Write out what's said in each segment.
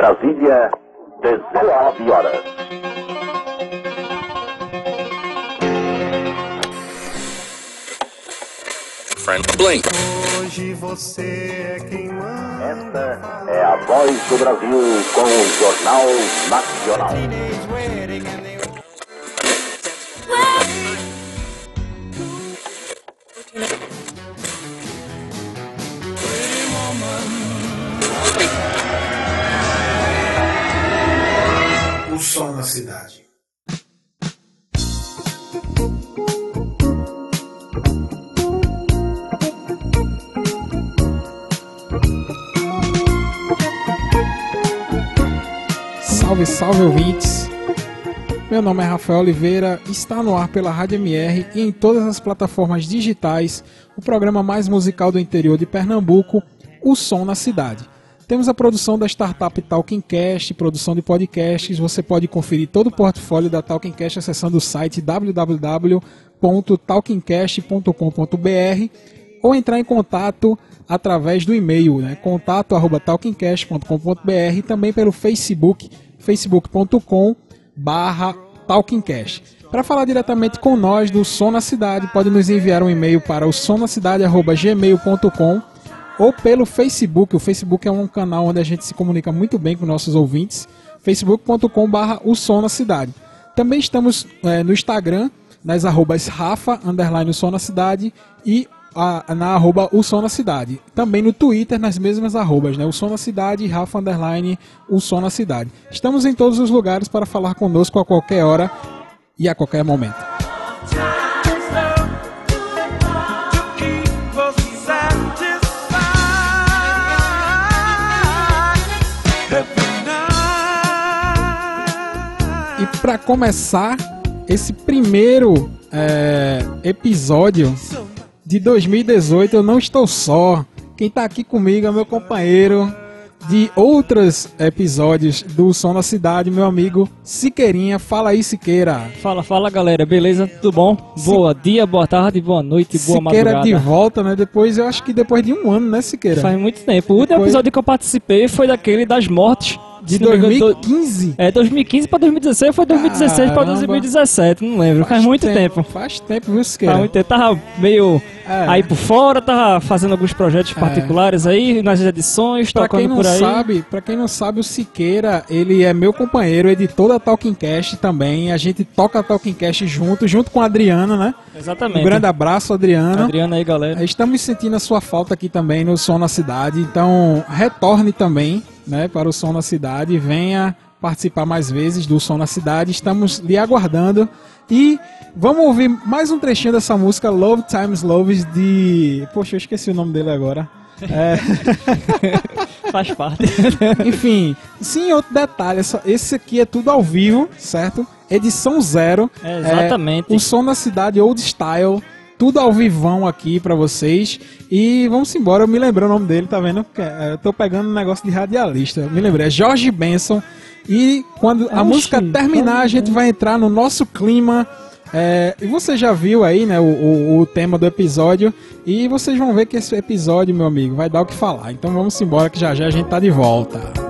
Brasília, 19 horas. Frank Blink. Hoje você é quem manda. Esta é a voz do Brasil com o Jornal Nacional. O sol na cidade. Salve, salve ouvintes! Meu nome é Rafael Oliveira, está no ar pela Rádio MR e em todas as plataformas digitais o programa mais musical do interior de Pernambuco, O Som na Cidade. Temos a produção da startup Talking Cast, produção de podcasts. Você pode conferir todo o portfólio da Talking Cast acessando o site www.talkingcast.com.br ou entrar em contato através do e-mail, né? contato@talkingcast.com.br e também pelo Facebook, facebook.com barra talkingcast. Para falar diretamente com nós do Som na Cidade, pode nos enviar um e-mail para o somnacidade@gmail.com ou pelo Facebook. O Facebook é um canal onde a gente se comunica muito bem com nossos ouvintes. facebook.com barra o Som na Cidade. Também estamos eh, no Instagram, nas arrobas Rafa, underline o Som na Cidade e a- na arroba o Som na Cidade. Também no Twitter, nas mesmas arrobas, né? O Som na Cidade, Rafa, underline o Som na Cidade. Estamos em todos os lugares para falar conosco a qualquer hora e a qualquer momento. Para começar esse primeiro é, episódio de 2018, eu não estou só. Quem está aqui comigo é meu companheiro de outros episódios do Som da Cidade, meu amigo Siqueirinha. Fala aí, Siqueira. Fala, fala galera, beleza? Tudo bom? Boa dia, boa tarde, boa noite, boa Siqueira madrugada. de volta, né? Depois, eu acho que depois de um ano, né, Siqueira? Faz muito tempo. O último Depois- episódio que eu participei foi daquele das mortes. De Se não me engano, do- 2015. É, 2015 pra 2016 ou foi 2016 pra Caramba. 2017, não lembro. Faz, muito tempo. Faz tempo, viu, Siqueira? Faz muito tempo. Tava meio É. aí por fora, tava fazendo alguns projetos particulares aí, nas edições, Pra tocando quem não por aí. sabe, para quem não sabe, o Siqueira, ele é meu companheiro, editor da Talking Cast também. A gente toca a Talking Cast junto, junto com a Adriana, né? Exatamente. Um grande abraço, Adriana. Adriana aí, galera. Estamos sentindo a sua falta aqui também no Som na Cidade, então retorne também, né, para o Som na Cidade, venha participar mais vezes do Som na Cidade. Estamos lhe aguardando e vamos ouvir mais um trechinho dessa música Love Times Loves de, poxa, eu esqueci o nome dele agora. É... Faz parte. Enfim, sim, outro detalhe, esse aqui é tudo ao vivo, certo? Edição zero. É, exatamente. É, o som da cidade old style, tudo ao vivão aqui pra vocês. E vamos embora, eu me lembrei o nome dele, tá vendo? É, Eu tô pegando um negócio de radialista. Me lembrei, é Jorge Benson. E quando a Oxi, música terminar, a gente vai entrar no nosso clima. É, e você já viu aí, né, o, o, o tema do episódio. E vocês vão ver que esse episódio, meu amigo, vai dar o que falar. Então vamos embora que já já a gente tá de volta.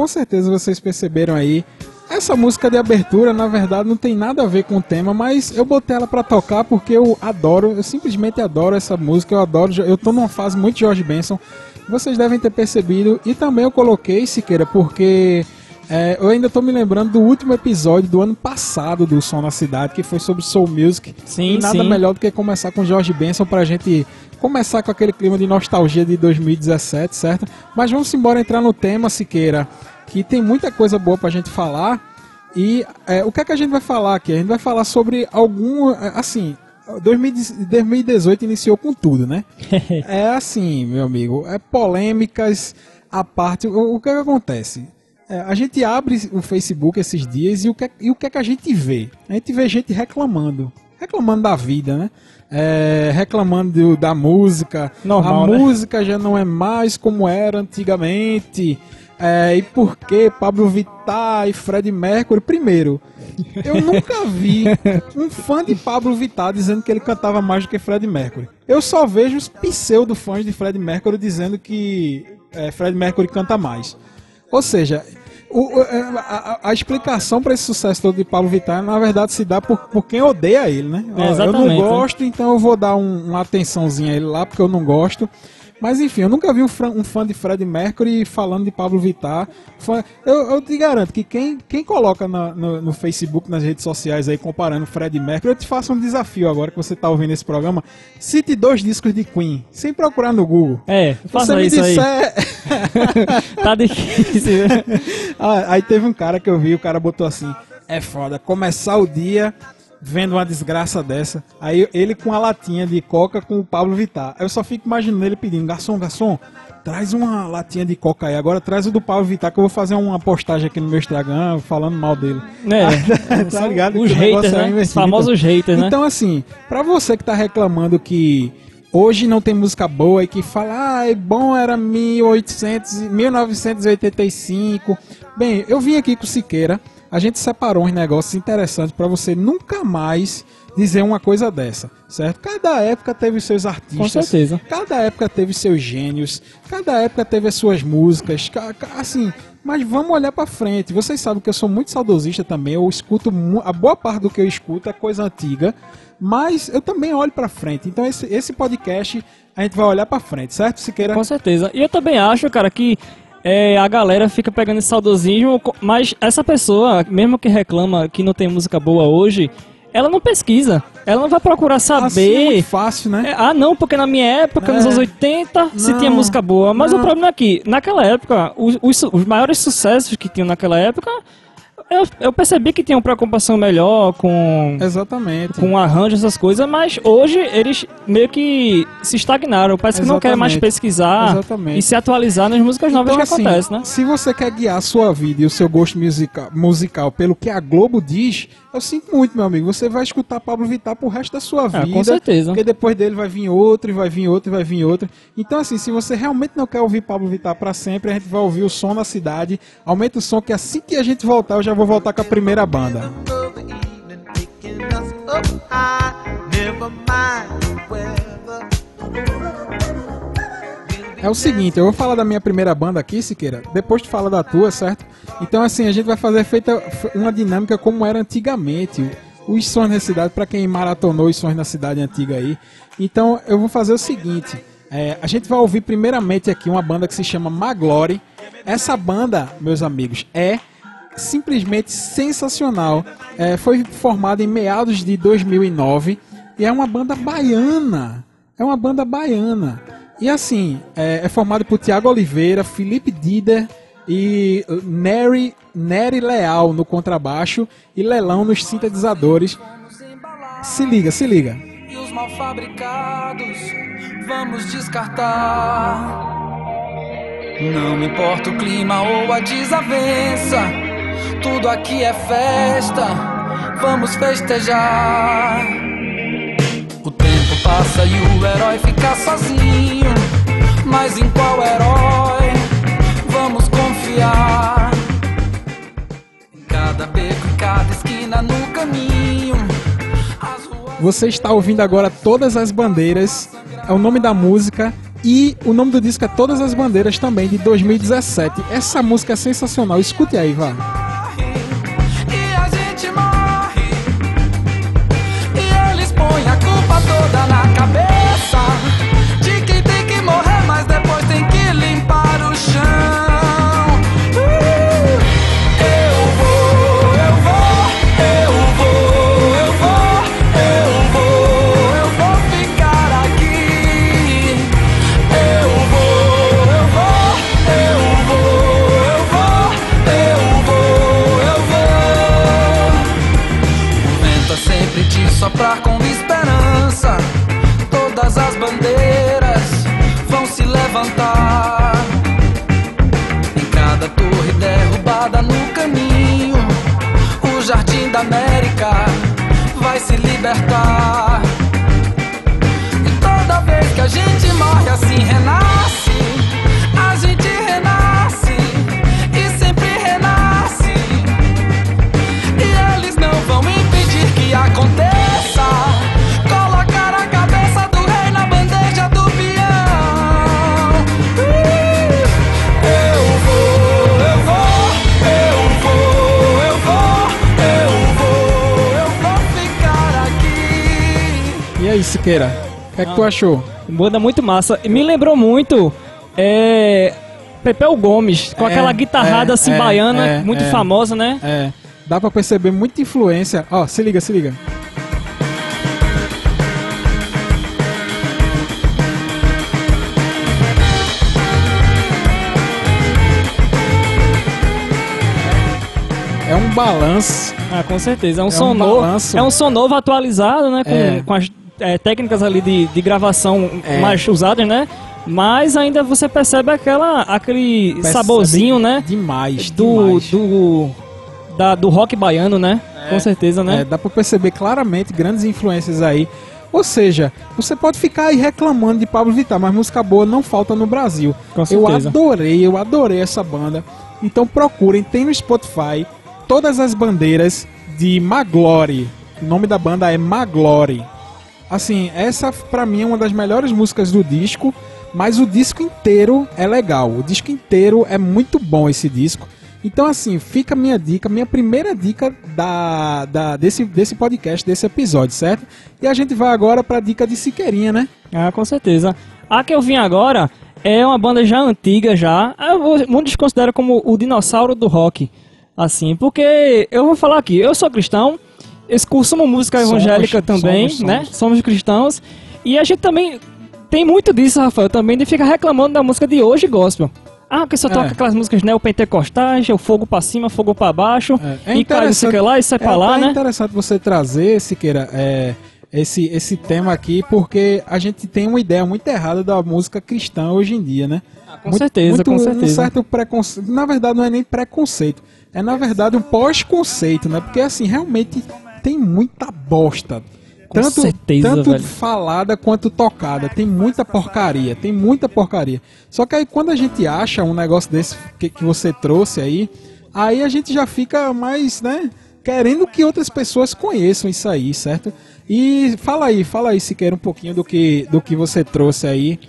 Com certeza vocês perceberam aí. Essa música de abertura, na verdade, não tem nada a ver com o tema, mas eu botei ela pra tocar porque eu adoro, eu simplesmente adoro essa música, eu adoro, eu tô numa fase muito George Benson. Vocês devem ter percebido e também eu coloquei Siqueira porque é, eu ainda tô me lembrando do último episódio do ano passado do Som na Cidade, que foi sobre Soul Music. Sim, e nada sim. melhor do que começar com George Benson pra gente começar com aquele clima de nostalgia de 2017, certo? Mas vamos embora entrar no tema, Siqueira. que tem muita coisa boa pra gente falar. E é, o que é que a gente vai falar aqui? A gente vai falar sobre algum. é, Assim, 2010 2018 iniciou com tudo, né? é assim, meu amigo. É polêmicas à parte. O, o que é que acontece? É, a gente abre o Facebook esses dias e o, que, é- e o que é que a gente vê? A gente vê gente reclamando. Reclamando da vida, né? É, reclamando do- da música. Normal, a né? música já não é mais como era antigamente. É, e por que Pablo Vittar e Fred Mercury? Primeiro, eu nunca vi um fã de Pablo Vittar dizendo que ele cantava mais do que Fred Mercury. Eu só vejo os pseudo fãs de Fred Mercury dizendo que é, Fred Mercury canta mais. Ou seja, o- é, a, a- explicação para esse sucesso todo de Pablo Vittar, na verdade, se dá por, por quem odeia ele, né? É, eu não né? gosto, então eu vou dar um- uma atençãozinha a ele lá, porque eu não gosto. Mas enfim, eu nunca vi um, fran- um fã de Fred Mercury falando de Pablo Vittar. Fã- eu, eu te garanto que quem, quem coloca na- no, no Facebook, nas redes sociais aí, comparando Fred Mercury, eu te faço um desafio agora que você tá ouvindo esse programa. Cite dois discos de Queen, sem procurar no Google. É, Você faça me isso aí. disser, Tá difícil. né? Ah, aí teve um cara que eu vi, o cara botou assim: é foda, começar o dia vendo uma desgraça dessa. Aí ele com a latinha de coca com o Pablo Vittar. Eu só fico imaginando ele pedindo: garçom, garçom, traz uma latinha de coca aí. Agora traz o do Pablo Vittar, que eu vou fazer uma postagem aqui no meu Instagram falando mal dele. É, tá ligado? os Que o negócio haters, é né? Os famosos haters, né? Então, assim, pra você que tá reclamando que hoje não tem música boa e que fala, ah, é bom era 1800, e 1985. Bem, eu vim aqui com o Siqueira, a gente separou uns negócios interessantes pra você nunca mais dizer uma coisa dessa, certo? Cada época teve seus artistas. Com certeza. Cada época teve seus gênios, cada época teve as suas músicas, ca- ca- assim, mas vamos olhar pra frente. Vocês sabem que eu sou muito saudosista também, eu escuto a boa parte do que eu escuto é coisa antiga, mas eu também olho pra frente. Então esse, esse podcast a gente vai olhar pra frente, certo? Siqueira? Com certeza. E eu também acho, cara, que é, a galera fica pegando esse saudosismo, mas essa pessoa, mesmo que reclama que não tem música boa hoje, ela não pesquisa. Ela não vai procurar Assim é saber. muito fácil, né? É, ah, não, porque na minha época, É. nos anos 80, se Não, tinha música boa. Mas não. o problema é que, naquela época, os, os os maiores sucessos que tinham naquela época, eu, eu percebi que tinham preocupação melhor com, Exatamente. com arranjo, essas coisas, mas hoje eles meio que se estagnaram. Parece que não querem mais Exatamente. pesquisar Exatamente. e se atualizar nas músicas novas que assim, acontecem, né? Se você quer guiar a sua vida e o seu gosto musical, musical pelo que a Globo diz, eu sinto muito, meu amigo. Você vai escutar Pablo Vittar pro resto da sua vida. Ah, com certeza. Porque depois dele vai vir outro, e vai vir outro, e vai vir outro. Então, assim, se você realmente não quer ouvir Pablo Vittar pra sempre, a gente vai ouvir o som na cidade. Aumenta o som, que assim que a gente voltar, eu já vou voltar com a primeira banda. up high. Never mind É o seguinte, eu vou falar da minha primeira banda aqui, Siqueira, depois tu fala da tua, certo? Então, assim, a gente vai fazer feita uma dinâmica como era antigamente, os sons da cidade, pra quem maratonou os sons da cidade antiga aí. Então, eu vou fazer o seguinte, é, a gente vai ouvir primeiramente aqui uma banda que se chama Maglory. Essa banda, meus amigos, é simplesmente sensacional. É, foi formada em meados de 2009 e é uma banda baiana. É uma banda baiana. E assim, é, é formado por Tiago Oliveira, Felipe Dider e uh, Nery, Nery Leal no contrabaixo e Lelão nos sintetizadores. Se liga, se liga. e os mal fabricados vamos descartar. Não importa o clima ou a desavença, tudo aqui é festa, vamos festejar. Tempo passa e o herói fica sozinho, mas em qual herói vamos confiar? Em cada beco, em cada esquina no caminho. Você está ouvindo agora Todas as Bandeiras, é o nome da música e o nome do disco é Todas as Bandeiras também, de 2017. Essa música é sensacional, escute aí, vá. Siqueira, o que é que tu achou? Banda muito massa. E Me lembrou muito é, Pepeu Gomes, com É, aquela guitarrada é, assim é, baiana, é, muito é. famosa, né? É, dá pra perceber muita influência. Ó, se liga, se liga. É um balanço. Ah, com certeza. É um É som um novo. É um som novo atualizado, né? Com, É. com as é, técnicas ali de, de gravação É. mais usadas, né? Mas ainda você percebe aquela, aquele Percebe saborzinho, né? Demais, Do, demais. do, da, do rock baiano, né? Com certeza, né? É, dá pra perceber claramente grandes influências aí. Ou seja, você pode ficar aí reclamando de Pablo Vittar, mas música boa não falta no Brasil. Com eu certeza. adorei, eu adorei essa banda. Então procurem, tem no Spotify todas as bandeiras de Maglory. O nome da banda é Maglory. Assim, essa pra mim é uma das melhores músicas do disco, mas o disco inteiro é legal. O disco inteiro é muito bom esse disco. Então, assim, fica a minha dica, minha primeira dica da, da, desse, desse podcast, desse episódio, certo? E a gente vai agora pra dica de Siqueirinha, né? Ah, com certeza. A que eu vim agora é uma banda já antiga já. Muitos consideram como o dinossauro do rock. Assim, porque eu vou falar aqui, eu sou cristão, eu consumo música Somos, evangélica também, somos, né? somos. Somos cristãos. E a gente também tem muito disso, Rafael, também de ficar reclamando da música de hoje gospel. Ah, porque só É. toca aquelas músicas neopentecostais, é o fogo pra cima, fogo pra baixo, É, e cai não sei que lá, e sai pra lá, até né? interessante você trazer, Siqueira, é, esse, esse tema aqui, porque a gente tem uma ideia muito errada da música cristã hoje em dia, né? com certeza, com Um certeza. certo preconceito. Na verdade, não é nem preconceito. É, na verdade, um pós-conceito, né? Porque, assim, realmente tem muita bosta. Com tanto certeza, tanto velho. falada quanto tocada. Tem muita porcaria. Tem muita porcaria. Só que aí, quando a gente acha um negócio desse que, que você trouxe aí, aí a gente já fica mais, né? Querendo que outras pessoas conheçam isso aí, certo? E fala aí, fala aí, se quer um pouquinho do que, do que você trouxe aí.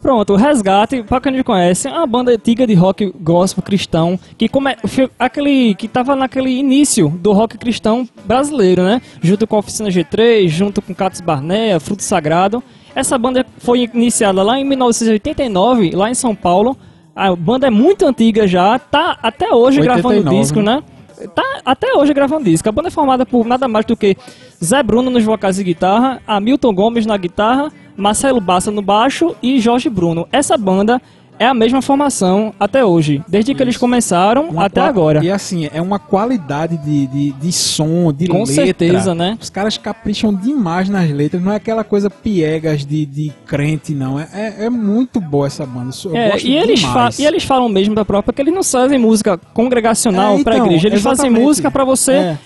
Pronto, o Resgate, pra quem não conhece, é uma banda antiga de rock gospel cristão, que come... aquele que tava naquele início do rock cristão brasileiro, né? Junto com a Oficina G3, junto com Catos Barnea, Fruto Sagrado. Essa banda foi iniciada lá em 1989, lá em São Paulo. A banda é muito antiga já, tá até hoje 89, gravando disco, né? né? Tá até hoje gravando disco. A banda é formada por nada mais do que Zé Bruno nos vocais e guitarra, Hamilton Gomes na guitarra, Marcelo Bassa no baixo e Jorge Bruno. Essa banda é a mesma formação até hoje, desde que eles começaram Uma até agora. E assim, é uma qualidade de, de, de som, de Com letra. certeza, né? Os caras capricham demais nas letras. Não é aquela coisa piegas de, de crente, não. É, é, é muito boa essa banda. Eu É, gosto e, eles e eles falam mesmo da própria que eles não fazem música congregacional É, pra então, igreja, eles fazem exatamente. música pra você É.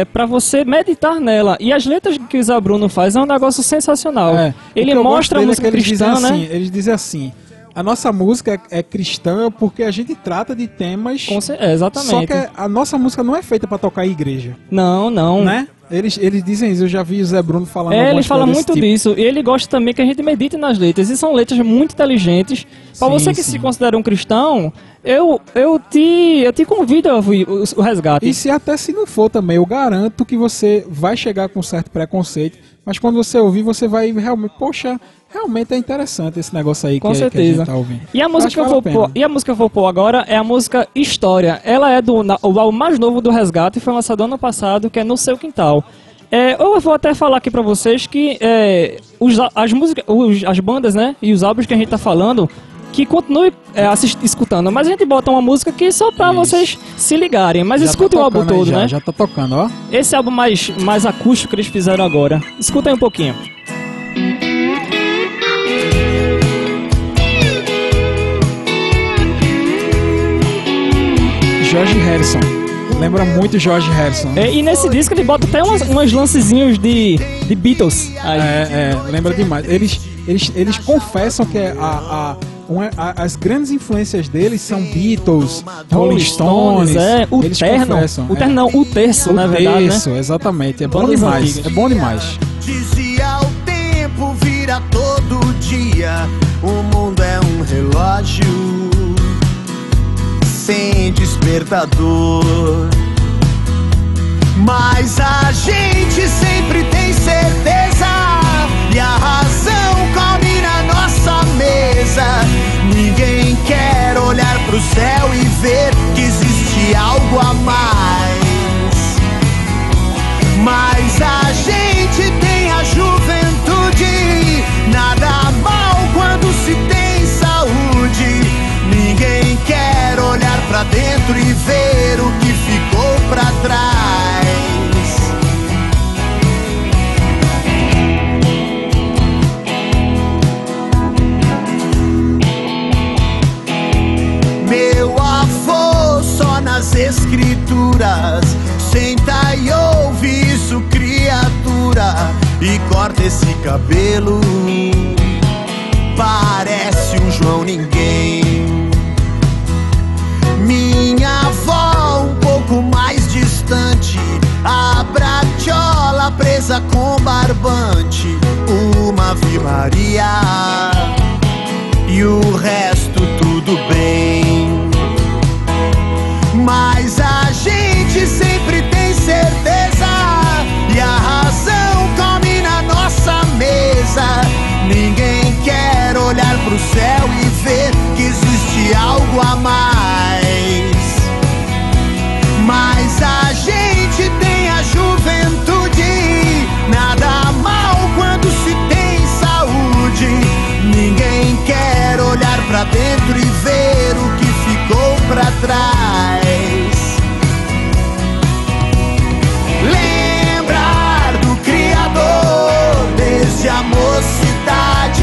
é. para você meditar nela. E as letras que o Zé Bruno faz é um negócio sensacional. É, Ele mostra a é música que eles cristã, né? assim, Eles dizem assim: a nossa música é, cristã porque a gente trata de temas. É, exatamente. Só que a nossa música não é feita pra tocar em igreja, Não, não. né? Eles, eles dizem isso. Eu já vi o Zé Bruno falando É, ele fala muito tipo. disso. E ele gosta também que a gente medite nas letras. E são letras muito inteligentes. Sim, você que sim. se considera um cristão, eu, eu, te, eu te convido a ouvir o, o resgate. E se até se não for também, eu garanto que você vai chegar com certo preconceito, mas quando você ouvir, você vai realmente, poxa, realmente é interessante esse negócio aí Com que, que a certeza. gente tá ouvindo. E a música que eu vou pôr, e a música que eu vou pôr agora é a música História. Ela é do o álbum mais novo do Resgate, foi lançado ano passado, que é No Seu Quintal. É, eu vou até falar aqui pra vocês que é, os, as músicas, os- as bandas, né, e os álbuns que a gente tá falando, que continue é, assist- escutando, mas a gente bota uma música aqui só pra Isso. vocês se ligarem, mas Já tá escutem o álbum aí todo, já, né? Já tá tocando, ó. Esse álbum mais, mais acústico que eles fizeram agora. Escuta aí um pouquinho. George Harrison. Lembra muito George Harrison. É, e nesse disco ele bota até umas, umas lancezinhos de, de Beatles. Aí. É, é, lembra demais. Eles, eles, eles confessam que a, a, uma- a- as grandes influências deles são Beatles, Rolling Stones. é, o eles terno, confessam. o é. terno não, o terço, na verdade, Isso, né? exatamente. É bom Bandas demais. antigas. É bom demais. Dizia o tempo vira todo dia. O mundo é um relógio sem despertador. Mas a gente sempre tem certeza e a razão come na nossa mesa. Ninguém quer olhar pro céu e ver que existe algo a mais. Mas a gente tem a juventude, dentro e ver o que ficou pra trás. Meu avô só nas escrituras Senta e ouve isso, criatura E corta esse cabelo Parece um João Ninguém Minha avó um pouco mais distante A bratiola presa com barbante Uma Ave Maria e o resto tudo bem. Mas a gente sempre tem certeza e a razão come na nossa mesa. Ninguém quer olhar pro céu e ver que existe algo a mais. Pra dentro e ver o que ficou pra trás. Lembrar do Criador desde a mocidade.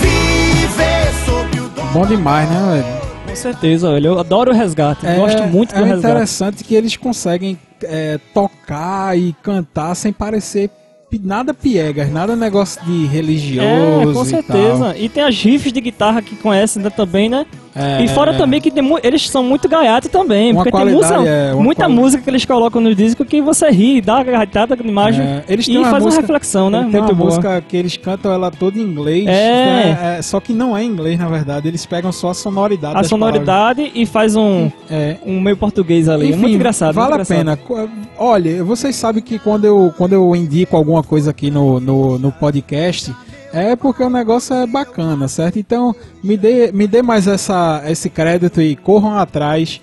Viver sob o dom Bom demais, né, velho? Com certeza, olha, eu adoro o resgate. Gosto muito é do resgate. interessante que eles conseguem é, tocar e cantar sem parecer nada piegas, nada negócio de religioso. É, com e certeza. tal. E, tem as riffs de guitarra que conhecem né, também, né? É, e fora é. também que tem eles são muito gaiatos também. Porque tem é, muita música que eles colocam no disco que você ri, dá uma garratada com a imagem É, eles e faz música- uma reflexão, né? Tem uma boa. música que eles cantam ela toda em inglês, É. né? É, só que não é em inglês, na verdade. Eles pegam só a sonoridade A sonoridade e faz um, palavras. Um meio português ali. é muito engraçado. Vale muito a engraçado. pena. Co- Olha, vocês sabem que quando eu, quando eu indico alguma coisa aqui no, no, no podcast, é porque o negócio é bacana, certo? Então, me dê, me dê mais essa, esse crédito e corram atrás.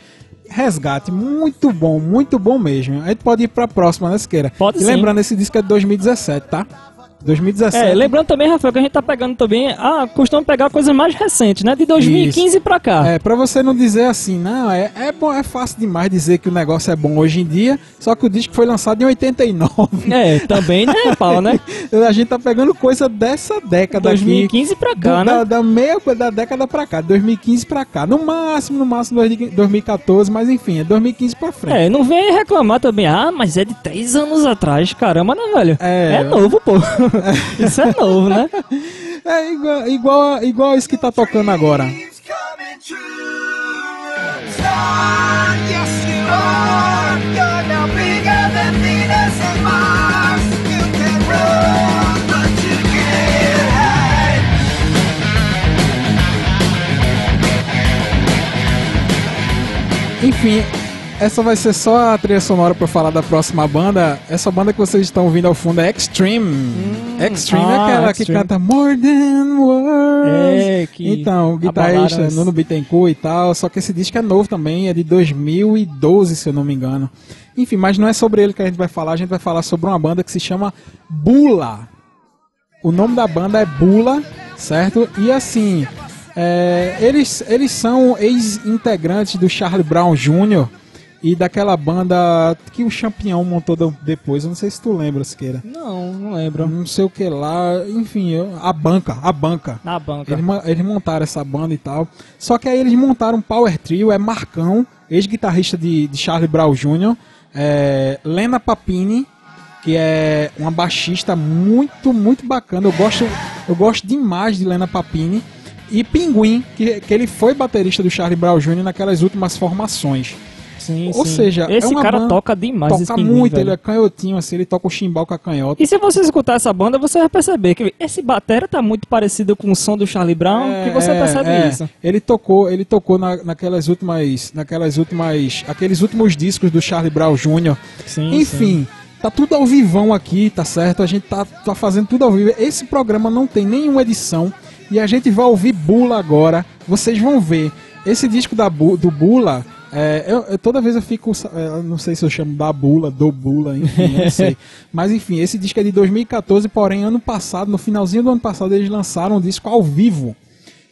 Resgate, muito bom, muito bom mesmo. A gente pode ir pra próxima, né, Siqueira? Pode e sim. lembrando, esse disco é de 2017, tá? 2017. É, lembrando também, Rafael, que a gente tá pegando também. Ah, costumamos pegar coisas mais recentes, né? De 2015 pra cá. É, pra você não dizer assim, não, é, é, bom, é fácil demais dizer que o negócio é bom hoje em dia, só que o disco foi lançado em 89. É, também, né, Paulo, né? A gente tá pegando coisa dessa década 2015 pra aqui. cá, do- da, né? da meia da década pra cá, 2015 pra cá. No máximo, no máximo 2014, mas enfim, é 2015 pra frente. É, não vem reclamar também. Ah, mas é de três anos atrás. Caramba, né, velho? É. novo, pô. Isso é novo, né? É igual, igual, igual isso que tá tocando agora. Enfim, essa vai ser só a trilha sonora pra falar da próxima banda. Essa banda que vocês estão ouvindo ao fundo é Extreme. Extreme é ah, aquela Extreme. que canta More Than Words. É, que Então, o guitarrista Nuno Bittencourt e tal. Só que esse disco é novo também, é de 2012, se eu não me engano. Enfim, mas não é sobre ele que a gente vai falar. A gente vai falar sobre uma banda que se chama Bula. O nome da banda é Bula, certo? E assim, é, eles, eles são ex-integrantes do Charlie Brown Jr., e daquela banda que o Champion montou depois, eu não sei se tu lembra, Siqueira. Não, não lembro. Não sei o que lá, enfim, eu- a banca, a banca. Na banca. Eles, eles montaram essa banda e tal. Só que aí eles montaram um Power Trio, é Marcão, ex-guitarrista de, de Charlie Brown Jr., é, Lena Papini, que é uma baixista muito, muito bacana. Eu gosto, eu gosto demais de Lena Papini. E Pinguim, que, que ele foi baterista do Charlie Brown Jr. naquelas últimas formações. Sim, Ou sim. seja, é esse uma cara banda- toca demais Toca pinguim, muito, velho. ele é canhotinho assim, ele toca o chimbal com a canhota. E se você escutar essa banda, você vai perceber que esse batera tá muito parecido com o som do Charlie Brown, É, que você é, percebe é. isso. Ele tocou, ele tocou na- naquelas últimas, naquelas últimas, aqueles últimos discos do Charlie Brown Jr. Sim, Enfim, tá tudo ao vivão aqui, tá certo? A gente tá, tá fazendo tudo ao vivo. Esse programa não tem nenhuma edição e a gente vai ouvir Bula agora. Vocês vão ver. Esse disco da do Bula, é, eu, eu- toda vez eu fico, é, eu não sei se eu chamo da Bula, do Bula, enfim, não sei. Mas enfim, esse disco é de 2014, porém ano passado, no finalzinho do ano passado, eles lançaram um disco ao vivo.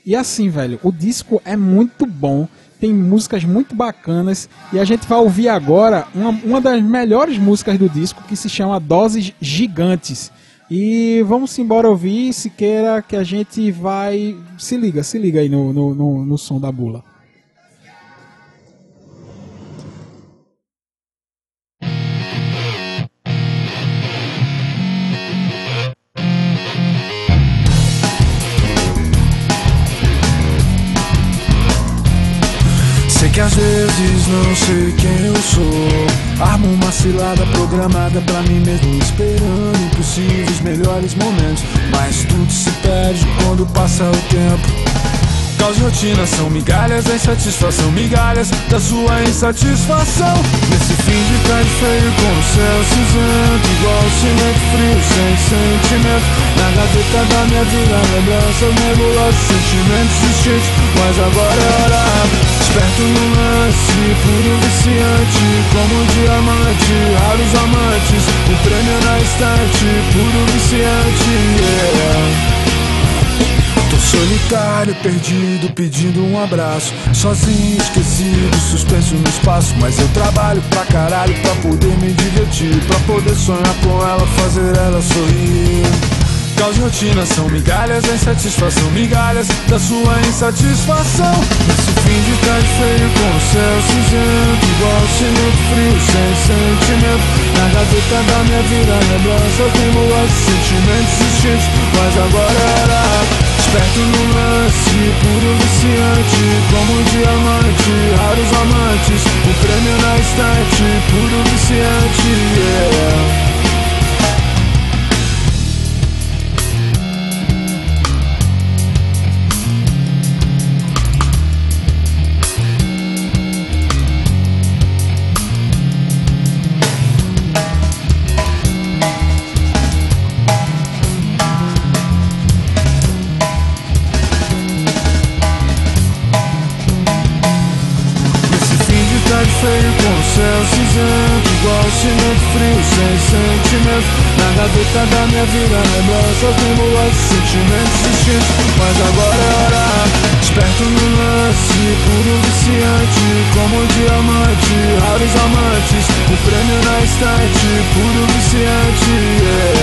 E assim, velho, o disco é muito bom, tem músicas muito bacanas e a gente vai ouvir agora uma, uma das melhores músicas do disco que se chama Doses Gigantes. E vamos embora ouvir, se queira que a gente vai. Se liga, se liga aí no, no, no, no som da bula. Vezes não sei quem eu sou. Armo uma cilada programada pra mim mesmo, esperando impossíveis melhores momentos. Mas tudo se perde quando passa o tempo. Caos e rotina são migalhas da insatisfação, migalhas da sua insatisfação. Nesse fim de tarde feio com o céu cinzento, igual cimento frio, sem sentimento. Na gaveta da minha vida, lembranças nebulosas, sentimentos distintos. Mas agora é hora, no lance, puro viciante, como um diamante, raros amantes. O prêmio na estante, puro viciante, yeah. Tô solitário, perdido, pedindo um abraço. Sozinho, esquecido, suspenso no espaço. Mas eu trabalho pra caralho pra poder me divertir. Pra poder sonhar com ela, fazer ela sorrir. Caos rotina são migalhas da insatisfação, migalhas da sua insatisfação. Nesse fim de tarde feio com o céu cinzento, igual cimento frio, sem sentimento. Na gaveta da minha vida, lembranças nebulosas, sentimentos distintos. Mas agora era Esperto no lance, puro viciante Como um diamante, raros amantes O prêmio na estante, puro viciante yeah. Da minha vida lembranças nebulosas Sentimentos distintos, mas agora é hora. Esperto no lance, puro viciante Como um diamante, raros amantes. O prêmio na estante, puro viciante yeah.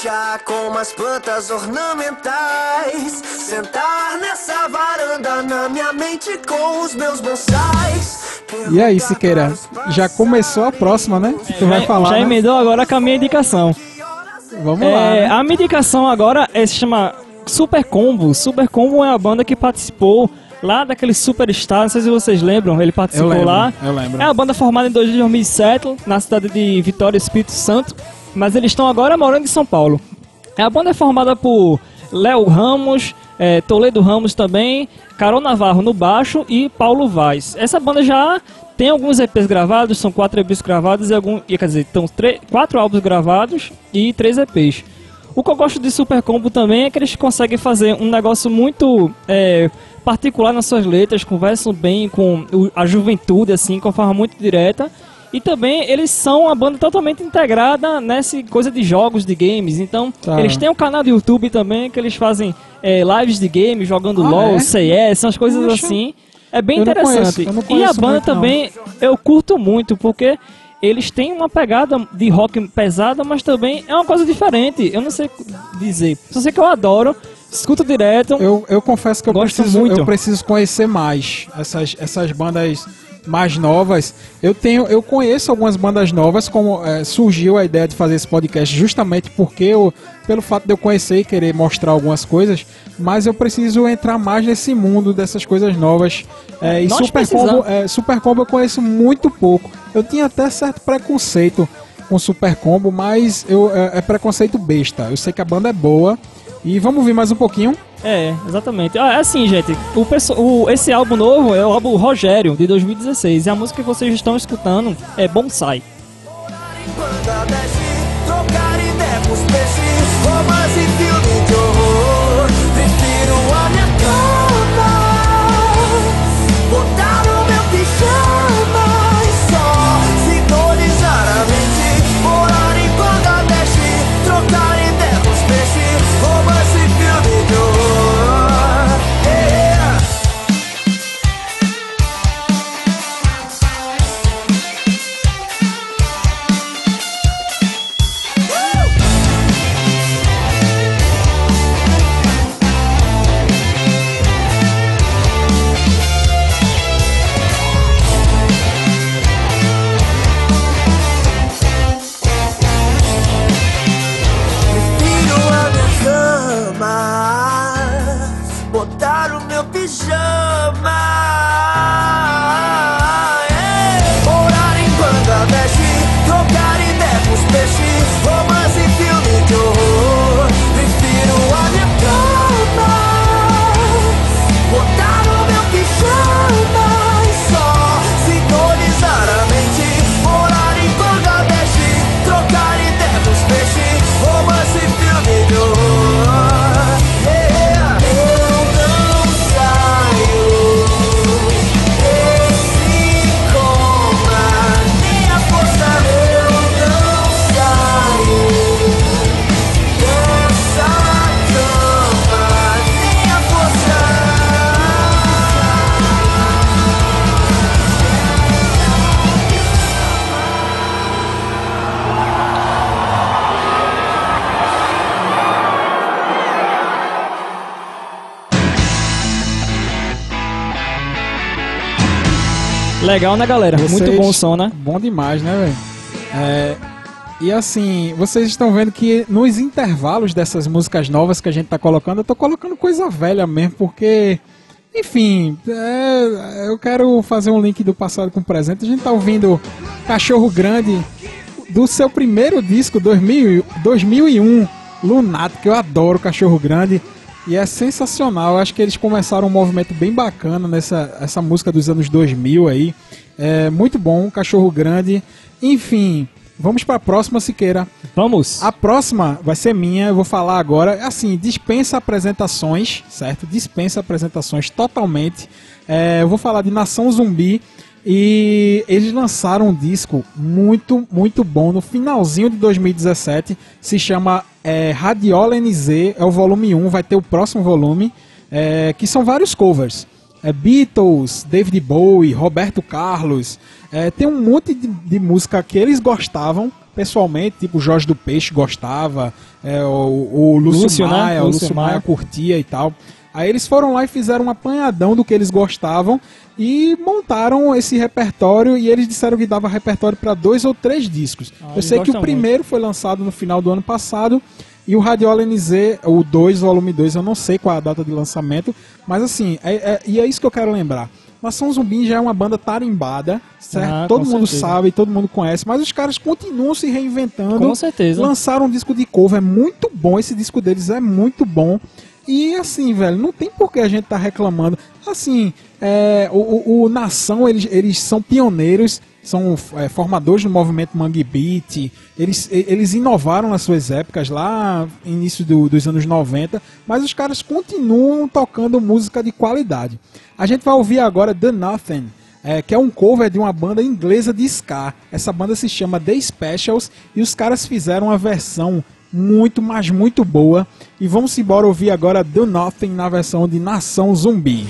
Chá com umas plantas ornamentais. Sentar nessa varanda na minha mente com os meus bonsais. E aí, Siqueira, já começou a próxima, né? Que tu vai Já- falar. Já né? emendou agora com a minha indicação. Vamos lá. É, né? A minha indicação agora é, se chama Super Combo. Super Combo é a banda que participou lá daquele Superstar, não sei se vocês lembram, ele participou Eu lembro, lá. eu lembro. É uma banda formada em 2007 na cidade de Vitória Espírito Santo, mas eles estão agora morando em São Paulo. A banda é formada por Léo Ramos, é, Toledo Ramos também, Carol Navarro no baixo e Paulo Vaz. Essa banda já tem alguns EPs gravados, são quatro EPs gravados e algum, e, quer dizer, estão quatro álbuns gravados e três EPs. O que eu gosto de Super Combo também é que eles conseguem fazer um negócio muito é, particular nas suas letras, conversam bem com a juventude, assim, com forma muito direta. E também eles são uma banda totalmente integrada nessa coisa de jogos, de games. Então, Tá. eles têm um canal do YouTube também que eles fazem é, lives de games, jogando Ah, LOL, é? CS, umas coisas Poxa. assim. É bem Eu não interessante. conheço, eu não e a conheço banda muito, não. também eu curto muito, porque eles têm uma pegada de rock pesada, mas também é uma coisa diferente. Eu não sei dizer. Só sei que eu adoro, escuto direto. Eu, eu confesso que eu Gosto preciso, muito. eu preciso conhecer mais essas, essas bandas mais novas. Eu tenho, eu conheço algumas bandas novas, como eh, surgiu a ideia de fazer esse podcast justamente porque eu, pelo fato de eu conhecer e querer mostrar algumas coisas, mas eu preciso entrar mais nesse mundo dessas coisas novas. Eh, e Nós Super precisamos. Combo, eh, Super Combo eu conheço muito pouco. Eu tinha até certo preconceito com Super Combo, mas eu, é, é preconceito besta. Eu sei que a banda é boa. E vamos ouvir mais um pouquinho. É, exatamente. Ah, é assim, gente, o, o- esse álbum novo é o álbum Rogério, de 2016. E a música que vocês estão escutando é Bonsai. Legal, né, galera? Muito Vocês- bom o som, né? Bom demais, né, velho? É, e assim, vocês estão vendo que nos intervalos dessas músicas novas que a gente tá colocando, eu tô colocando coisa velha mesmo, porque, enfim, é, eu quero fazer um link do passado com o presente. A gente tá ouvindo Cachorro Grande do seu primeiro disco, 2000, 2001, Lunático, que eu adoro Cachorro Grande. E é sensacional, eu acho que eles começaram um movimento bem bacana nessa essa música dos anos 2000 aí. É muito bom, Cachorro Grande. Enfim, vamos para a próxima, Siqueira. Vamos. A próxima vai ser minha, eu vou falar agora. Assim, dispensa apresentações, certo? Dispensa apresentações totalmente. É, eu vou falar de Nação Zumbi. E eles lançaram um disco muito, muito bom no finalzinho de 2017. Se chama é, Radiola NZ, é o volume 1, vai ter o próximo volume. é, que são vários covers. É Beatles, David Bowie, Roberto Carlos. É, tem um monte de, de música que eles gostavam pessoalmente, tipo Jorge do Peixe gostava, é, o, o Lúcio, Lúcio, né? Maia, o Lúcio Lúcio Maia. curtia e tal. Aí eles foram lá e fizeram um apanhadão do que eles gostavam e montaram esse repertório e eles disseram que dava repertório para dois ou três discos. Eu eles sei que o primeiro foi lançado no final do ano passado e o Radiola NZ, o 2, volume 2, eu não sei qual é a data de lançamento, mas assim, é, é- e é isso que eu quero lembrar. Nação Zumbi já é uma banda tarimbada, certo? Ah, todo mundo certeza. sabe, todo mundo conhece, mas os caras continuam se reinventando. Com certeza. Lançaram um disco de cover, é muito bom, esse disco deles é muito bom. E assim, velho, não tem por que a gente tá reclamando. Assim, é, o, o- o Nação, eles, eles são pioneiros são é, formadores do movimento Mangue Beat. Eles, eles inovaram nas suas épocas, lá início do- dos anos 90, mas os caras continuam tocando música de qualidade. A gente vai ouvir agora The Nothing, é, que é um cover de uma banda inglesa de ska. Essa banda se chama The Specials e os caras fizeram uma versão muito, mas muito boa. E vamos embora ouvir agora The Nothing na versão de Nação Zumbi.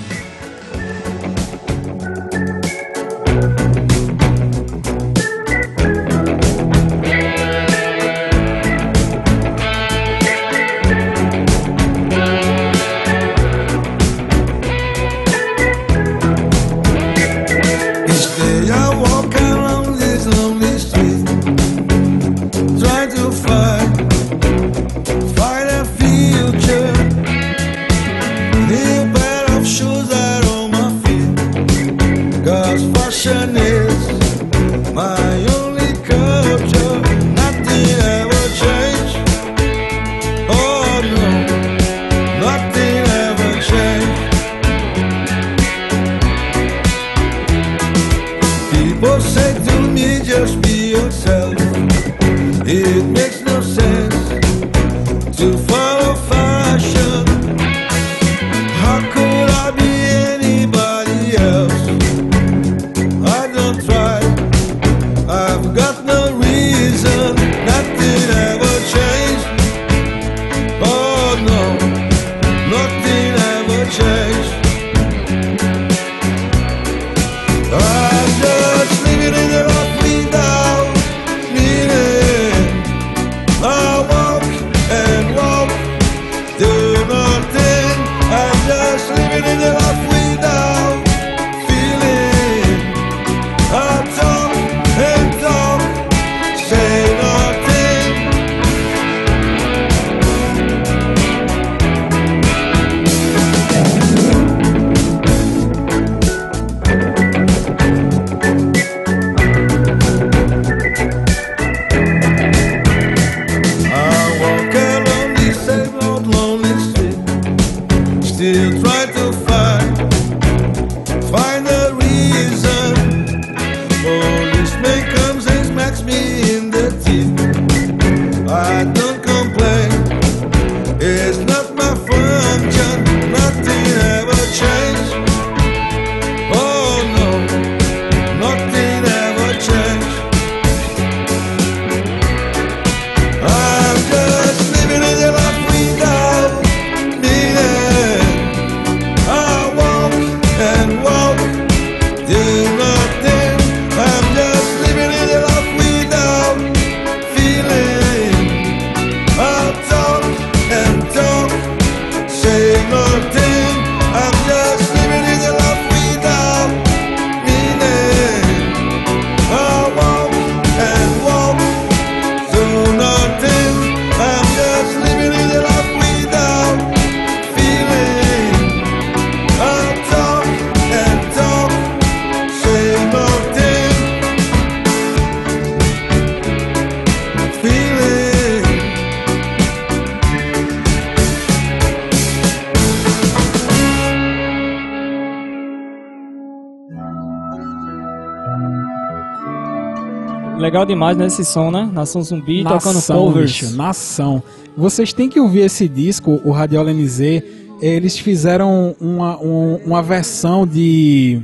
Legal demais nesse som, né? Nação Zumbi tocando Nação, covers. bicho, nação. Vocês têm que ouvir esse disco, o Radiola NZ. Eles fizeram uma, um- uma versão de.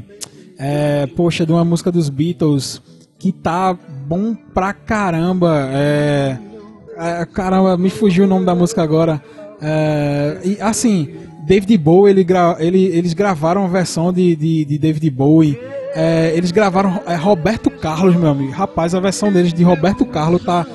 é, poxa, de uma música dos Beatles que tá bom pra caramba. É, é, caramba, me fugiu o nome da música agora. É, e assim, David Bowie, ele gra- ele- eles gravaram a versão de, de, de David Bowie. É, eles gravaram é, Roberto Carlos, meu amigo. Rapaz, a versão deles de Roberto Carlos tá,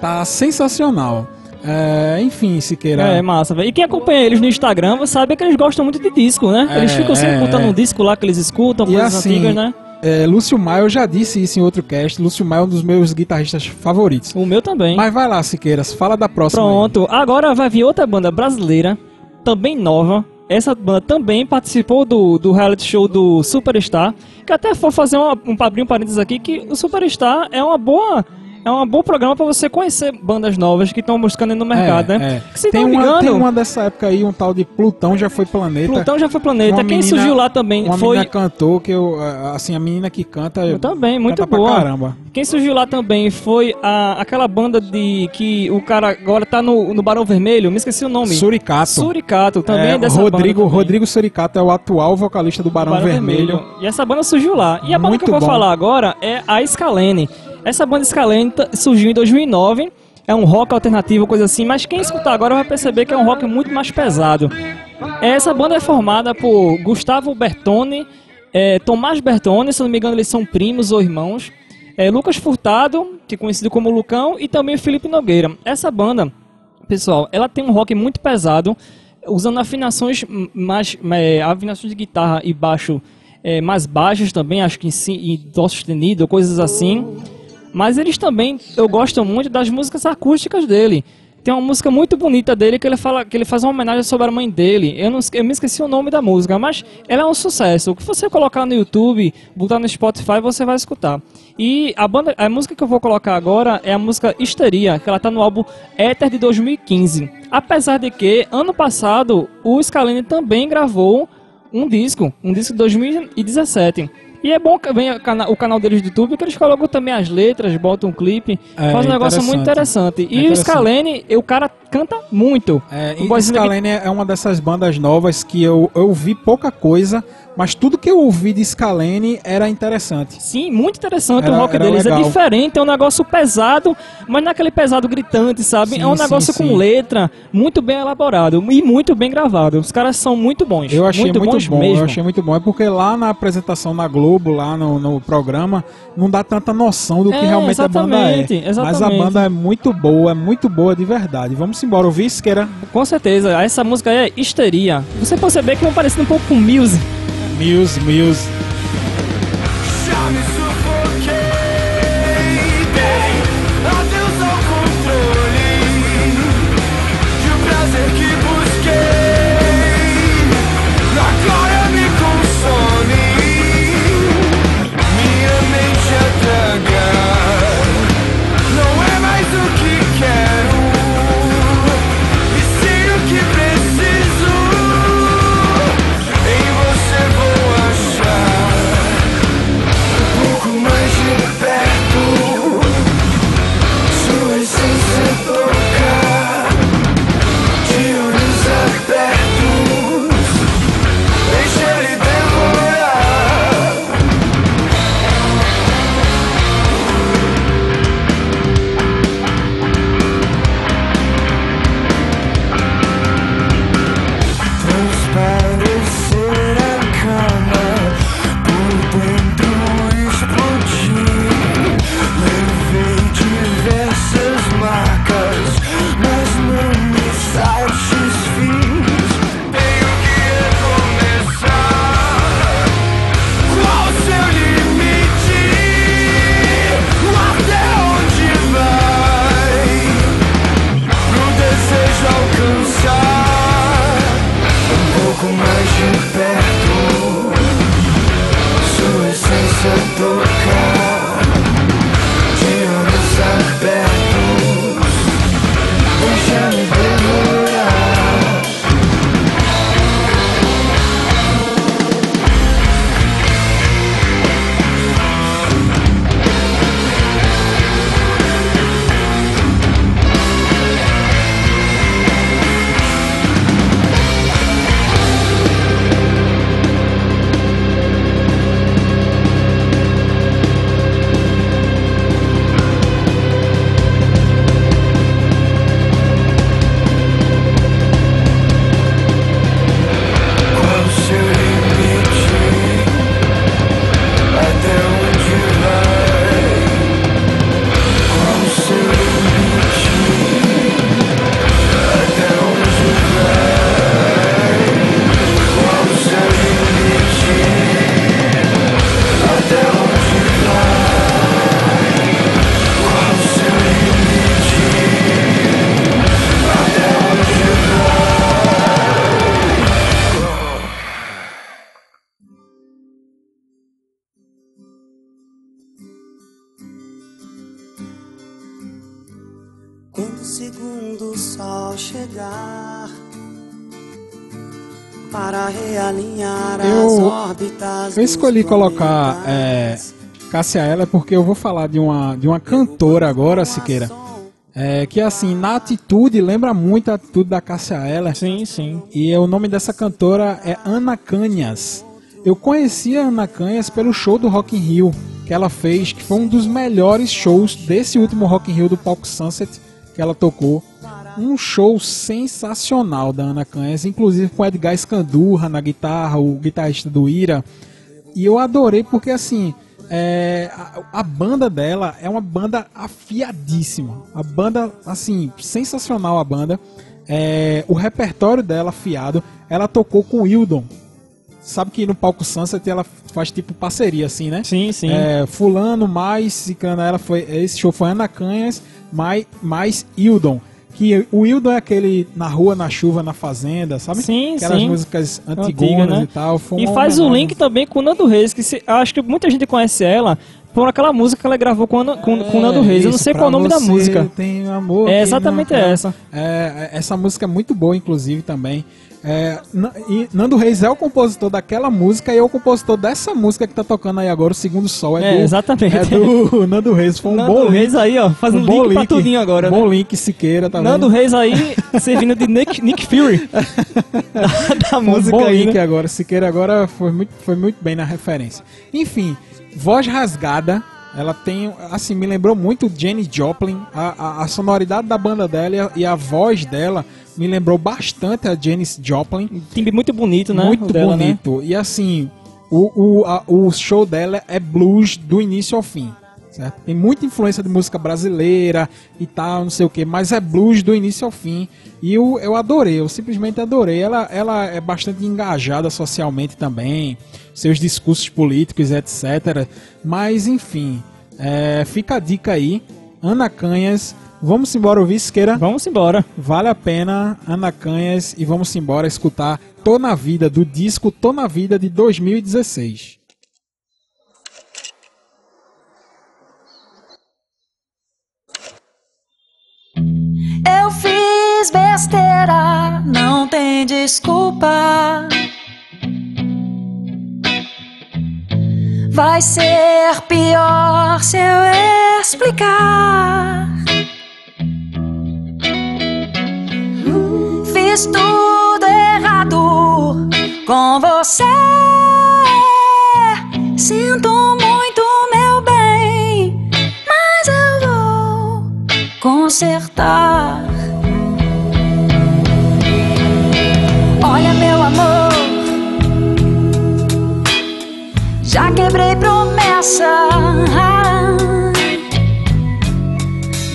tá sensacional. É, enfim, Siqueira. É, massa, velho. E quem acompanha eles no Instagram sabe que eles gostam muito de disco, né? É, eles ficam sempre é, botando é. um disco lá que eles escutam, E coisas assim, antigas, né? é, Lúcio Maia, eu já disse isso em outro cast. Lúcio Maia é um dos meus guitarristas favoritos. O meu também. Mas vai lá, Siqueiras, fala da próxima. aí. Pronto, agora vai vir outra banda brasileira, também nova. Essa banda também participou do, do reality show do Superstar. Que até vou fazer uma, um abrir um parênteses aqui, que o Superstar é uma boa é um bom programa pra você conhecer bandas novas que estão buscando aí no mercado, É, né? é. Tem, uma, tem uma dessa época aí, um tal de Plutão já foi planeta. Plutão já foi planeta. Uma Quem menina- surgiu lá também Uma foi. menina cantou, que eu, assim, a menina que canta. Eu também, muito canta pra boa. caramba. Quem surgiu lá também foi a, aquela banda de que o cara agora tá no, no Barão Vermelho, me esqueci o nome. Suricato. Suricato, também é, dessa Rodrigo, banda também. Rodrigo Suricato é o atual vocalista do Barão, Barão Vermelho. E essa banda surgiu lá. E a banda Muito que eu vou bom. falar agora é a Scalene. Essa banda Scalene t- surgiu em 2009. É um rock alternativo, coisa assim, mas quem escutar agora vai perceber que é um rock muito mais pesado. Essa banda é formada por Gustavo Bertone, é, Tomás Bertone, se não me engano eles são primos ou irmãos, é, Lucas Furtado, que é conhecido como Lucão, e também Felipe Nogueira. Essa banda, pessoal, ela tem um rock muito pesado, usando afinações mais, é, afinações de guitarra e baixo é, mais baixas também, acho que em, em dó sustenido, coisas assim. Mas eles também, eu gosto muito das músicas acústicas dele. Tem uma música muito bonita dele que ele fala que ele faz uma homenagem sobre a mãe dele. Eu, não, eu me esqueci o nome da música, mas ela é um sucesso. O que você colocar no YouTube, botar no Spotify, você vai escutar. E a banda, a música que eu vou colocar agora é a música Histeria, que ela tá no álbum Éter de 2015. Apesar de que ano passado o Scalene também gravou um disco, um disco de 2017. E é bom que vem o cana- o canal deles do YouTube, que eles colocam também as letras, botam um clipe, É, faz um negócio muito interessante. E É o interessante. Scalene, o cara canta muito. É, de Scalene é uma dessas bandas novas que eu, eu vi pouca coisa, mas tudo que eu ouvi de Scalene era interessante. Sim, muito interessante Era- o rock deles. legal. É diferente, é um negócio pesado, mas não é aquele pesado gritante, sabe? Sim, é um sim, negócio com sim. letra, muito bem elaborado e muito bem gravado. Os caras são muito bons. Eu achei muito, bons bom, mesmo. eu achei muito bom. É porque lá na apresentação na Globo, lá no, no programa, não dá tanta noção do que É, realmente a banda é. exatamente, Mas a banda é muito boa, é muito boa de verdade. Vamos embora, ouvir Isqueira Com certeza, essa música é Histeria. Você perceber que vão parecendo um pouco com Muse. Muse, Muse. Chegar para realinhar as Eu- órbitas. Eu escolhi colocar é, Cássia Eller porque eu vou falar de uma, de uma cantora agora, Siqueira. É, que assim, na atitude, lembra muito a atitude da Cássia Eller. Sim, sim. E o nome dessa cantora é Ana Canhas. Eu conheci a Ana Canhas pelo show do Rock in Rio que ela fez, que foi um dos melhores shows desse último Rock in Rio do Palco Sunset que ela tocou. Um show sensacional da Ana Canhas, inclusive com Edgar Scandurra na guitarra, o guitarrista do Ira. E eu adorei porque assim, é, a, a banda dela é uma banda afiadíssima. A banda, assim, sensacional a banda. É, o repertório dela afiado, ela tocou com o Wildon. Sabe que no palco Sunset ela faz tipo parceria, assim, né? Sim, sim. É, fulano mais Ciclano, ela foi. Esse show foi Ana Canhas mais, mais Hildon. Que o Hildon é aquele na rua, na chuva, na fazenda, sabe? Sim, Aquelas sim. músicas Antiga, antigonas né? e tal. E faz o link também com o Nando Reis, que se- acho que muita gente conhece ela por aquela música que ela gravou com, o Ana- com, com o Nando Reis. Eu não Isso, sei qual é o nome da música. Tem amor É exatamente essa. É, essa música é muito boa, inclusive, também. É, Na- e Nando Reis é o compositor daquela música e é o compositor dessa música que tá tocando aí agora, o Segundo Sol. É, É, do, exatamente. É do Nando Reis. Foi um Nando bom Reis link. aí, ó, fazendo um bom link pra tudinho agora, Bom né? link, Siqueira, tá Nando vendo? Reis aí, servindo de Nick, Nick Fury. da, da Foi um música bom aí, link né? agora. Siqueira agora foi muito, foi muito bem na referência. Enfim, voz rasgada. Ela tem, assim, me lembrou muito Jenny Joplin. A, a, a sonoridade da banda dela e a, e a voz dela me lembrou bastante a Janis Joplin. Timbre muito bonito, né? muito dela, né? bonito. E assim, o, o, a- o show dela é blues do início ao fim. Certo? Tem muita influência de música brasileira e tal, não sei o que, mas é blues do início ao fim. E eu, eu adorei, eu simplesmente adorei. Ela, ela é bastante engajada socialmente também, seus discursos políticos, etc. Mas enfim, é, fica a dica aí. Ana Canhas, vamos embora ouvir Siqueira. Vamos embora. Vale a pena, Ana Canhas, e vamos embora escutar Tô na Vida, do disco Tô na Vida de 2016. Fiz besteira, não tem desculpa. Vai ser pior se eu explicar. Fiz tudo errado com você. Sinto muito, meu bem, mas eu vou consertar. Olha, meu amor, já quebrei promessa,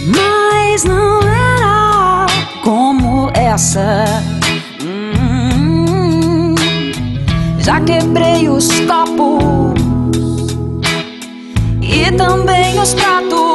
mas não era como essa. Hum, já quebrei os copos e também os pratos.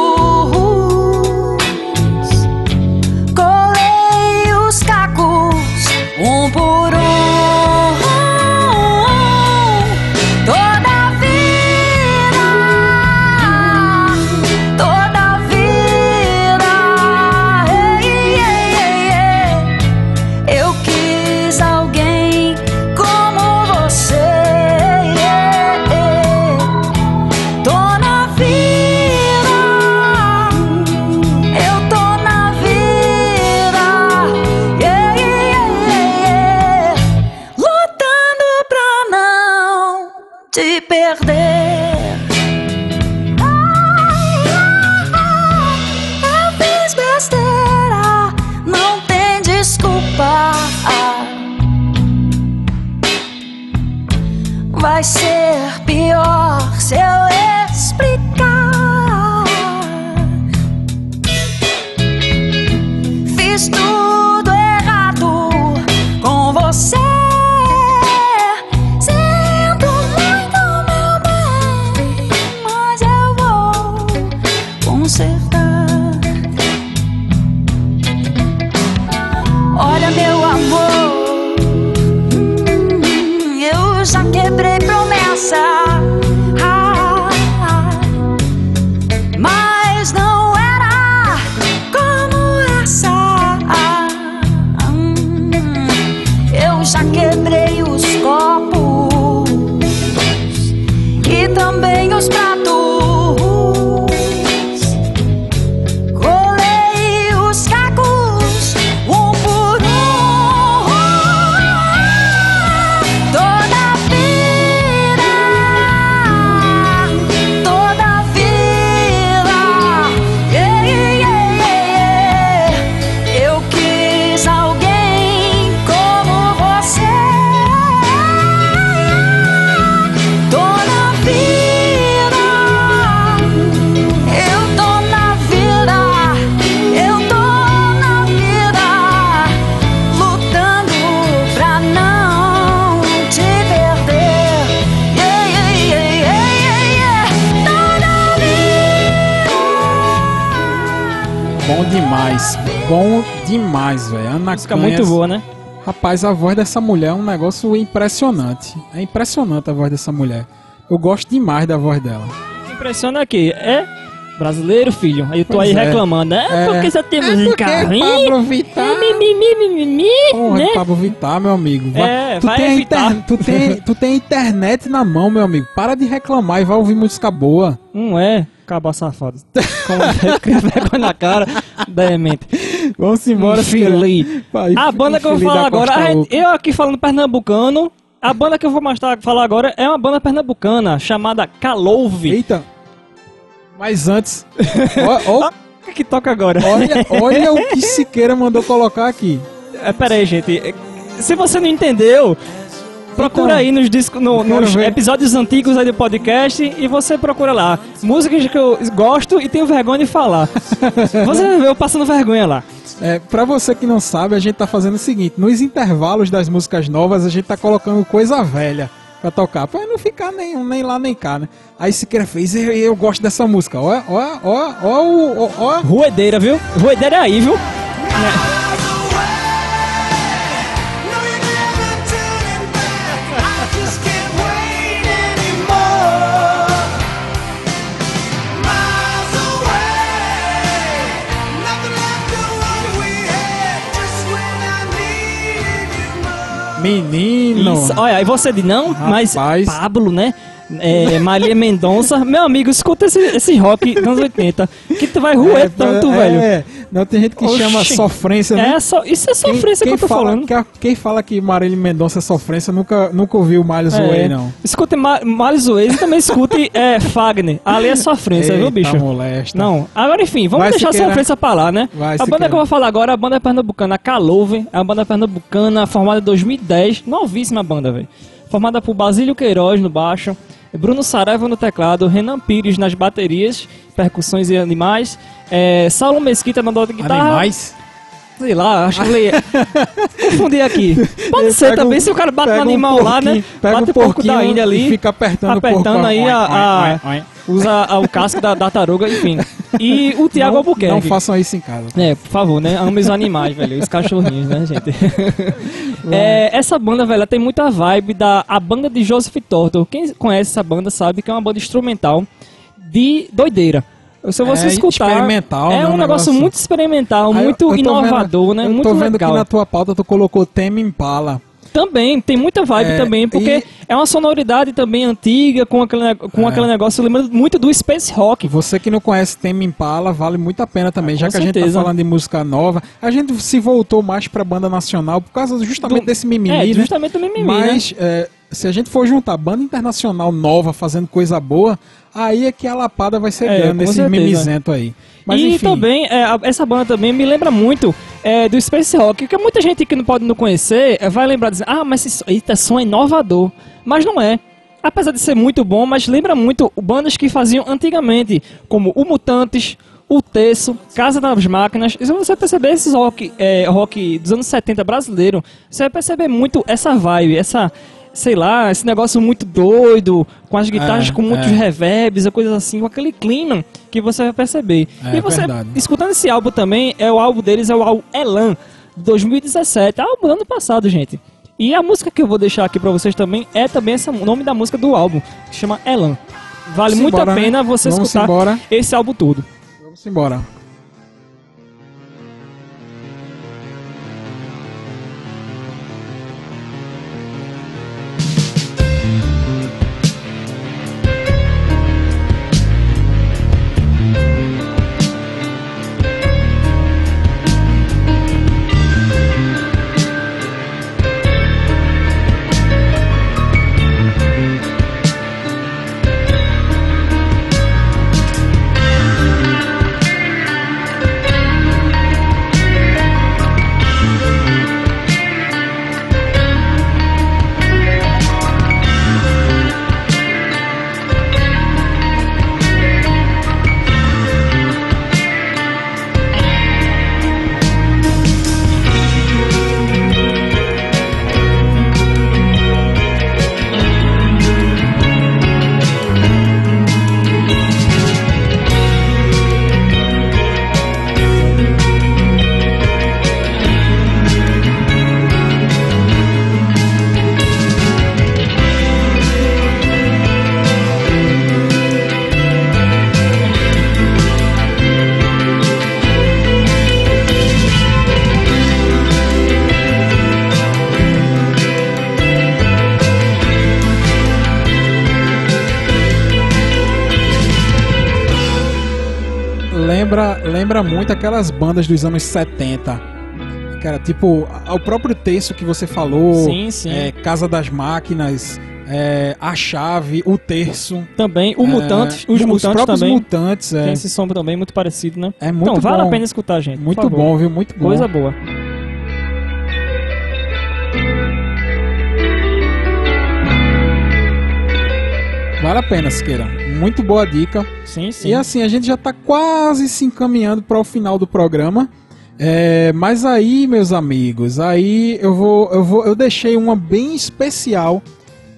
Bom demais, velho. Ana Música Canhas- muito boa, né? Rapaz, a voz dessa mulher é um negócio impressionante. É impressionante a voz dessa mulher. Eu gosto demais da voz dela. O que impressiona aqui é brasileiro, filho. Aí eu tô Pois aí é. reclamando. É, É. porque você tem É música porque ruim. Pablo Vittar- Mi, mi, mi, mi, mi, mi, Porra, né? Pablo Vittar, meu amigo. Vai- É, tu, vai tem inter- tu, tem, tu tem internet na mão, meu amigo. Para de reclamar e vai ouvir música boa. Não é, caba safado. Como é, vergonha na cara, demente. Vamos embora. Vai, A banda que eu vou falar agora, Oca. eu aqui falando pernambucano, a banda que eu vou mostrar, falar agora é uma banda pernambucana chamada Calouve. Eita. Mas antes, ó- ó- O que toca agora? olha, olha o que Siqueira mandou colocar aqui. É, pera aí, gente. Se você não entendeu, procura Então, aí nos, discos, no- nos episódios antigos aí do podcast e você procura lá. Músicas que eu gosto e tenho vergonha de falar. você vai ver eu passando vergonha lá. É, pra você que não sabe, a gente tá fazendo o seguinte: nos intervalos das músicas novas, a gente tá colocando coisa velha pra tocar, pra não ficar nem, nem lá nem cá, né? Aí Siqueira fez, eu, eu gosto dessa música. Ó, ó, ó, ó, ó, ó. Ruedeira, viu? Ruedeira é aí, viu? Menino. Isso, olha, aí você diz, não, mas Rapaz. Pablo, né? É, Maria Mendonça, meu amigo, escuta esse, esse rock dos anos 80, que tu vai ruer tanto, é, velho. É, não tem gente que Oxi. chama sofrência, né? É, só, isso é Quem- sofrência quem que eu tô fala, falando. que- Quem fala que Marília Mendonça é sofrência nunca, nunca ouviu Miles É. Way, não. Escute Ma Miles e também escute é, Fagner. Ali é sofrência, viu, Eita, bicho? molesta. Não. Agora, enfim, vamos Vai, deixar a sofrência pra lá, né? Vai, a banda que eu vou falar agora é a banda pernambucana Calouve. É uma banda pernambucana formada em 2010. Novíssima banda, velho. Formada por Basílio Queiroz no baixo, Bruno Saraiva no teclado, Renan Pires nas baterias, percussões e animais, é, Saulo Mesquita na dor de guitarra. Animais? Sei lá, acho que eu. Confundi aqui. Pode ser Pega também um- se o cara bate um animal lá, né? Pega bate um o porco da Índia ali. e fica apertando, apertando o porco. aí a, a- usa a- o casco da, da taruga, enfim. E o Thiago Não, Albuquerque. não façam isso em casa. É, por favor, né? Ame os animais, velho. Os cachorrinhos, né, gente? É, essa banda, velho, tem muita vibe da a banda de Joseph Torto. Quem conhece essa banda sabe que é uma banda instrumental de doideira. Se você É escutar, experimental, é né, um negócio negócio- muito experimental, muito eu inovador, vendo- né? Eu Muito tô vendo legal. que na tua pauta tu colocou Teme Impala. Também, tem muita vibe É, também, porque e- é uma sonoridade também antiga, com aquele, com É. aquele negócio, lembrando muito do Space Rock. Você que não conhece Teme Impala, vale muito a pena também, Ah, já que a gente certeza. tá falando de música nova. A gente se voltou mais pra banda nacional por causa justamente Do- desse mimimi, é, né? justamente do mimimi, Mas é, se a gente for juntar banda internacional nova fazendo coisa boa, aí é que a lapada vai ser É, grande nesse certeza. mimizento aí. Mas e enfim, também, é, essa banda também me lembra muito é, do Space Rock, que muita gente que não pode não conhecer é, vai lembrar, dizer, ah, mas esse eita, som é inovador. Mas não é. Apesar de ser muito bom, mas lembra muito bandas que faziam antigamente, como o Mutantes, o Terço, Casa das Máquinas. E se você perceber esses rock, é, rock dos anos 70 brasileiro, você vai perceber muito essa vibe, essa, sei lá, esse negócio muito doido, com as guitarras É, com muitos é. reverbs, coisas assim, com aquele clima que você vai perceber. É e você, verdade. escutando esse álbum também, é o álbum deles, é o álbum Elan, de 2017, álbum do ano passado, gente. E a música que eu vou deixar aqui pra vocês também é também esse, o nome da música do álbum, que chama Elan. Vale Vamos muito embora, a né? pena você Vamos escutar embora. esse álbum todo. vamos embora. Muito aquelas bandas dos anos 70. Que era tipo, o próprio texto que você falou, Sim, sim. é, Casa das Máquinas, é, A Chave, O Terço. Também, o é, Mutantes, os, os Mutantes próprios também. Mutantes, é. Tem esse som também muito parecido, né? É muito então, vale bom. a pena escutar, gente. Muito bom, viu? Muito bom. Coisa boa. Vale a pena, Siqueira. Muito boa dica. Sim, sim. E assim, a gente já tá quase se encaminhando para o final do programa. É, mas aí, meus amigos, aí eu vou, eu vou, eu deixei uma bem especial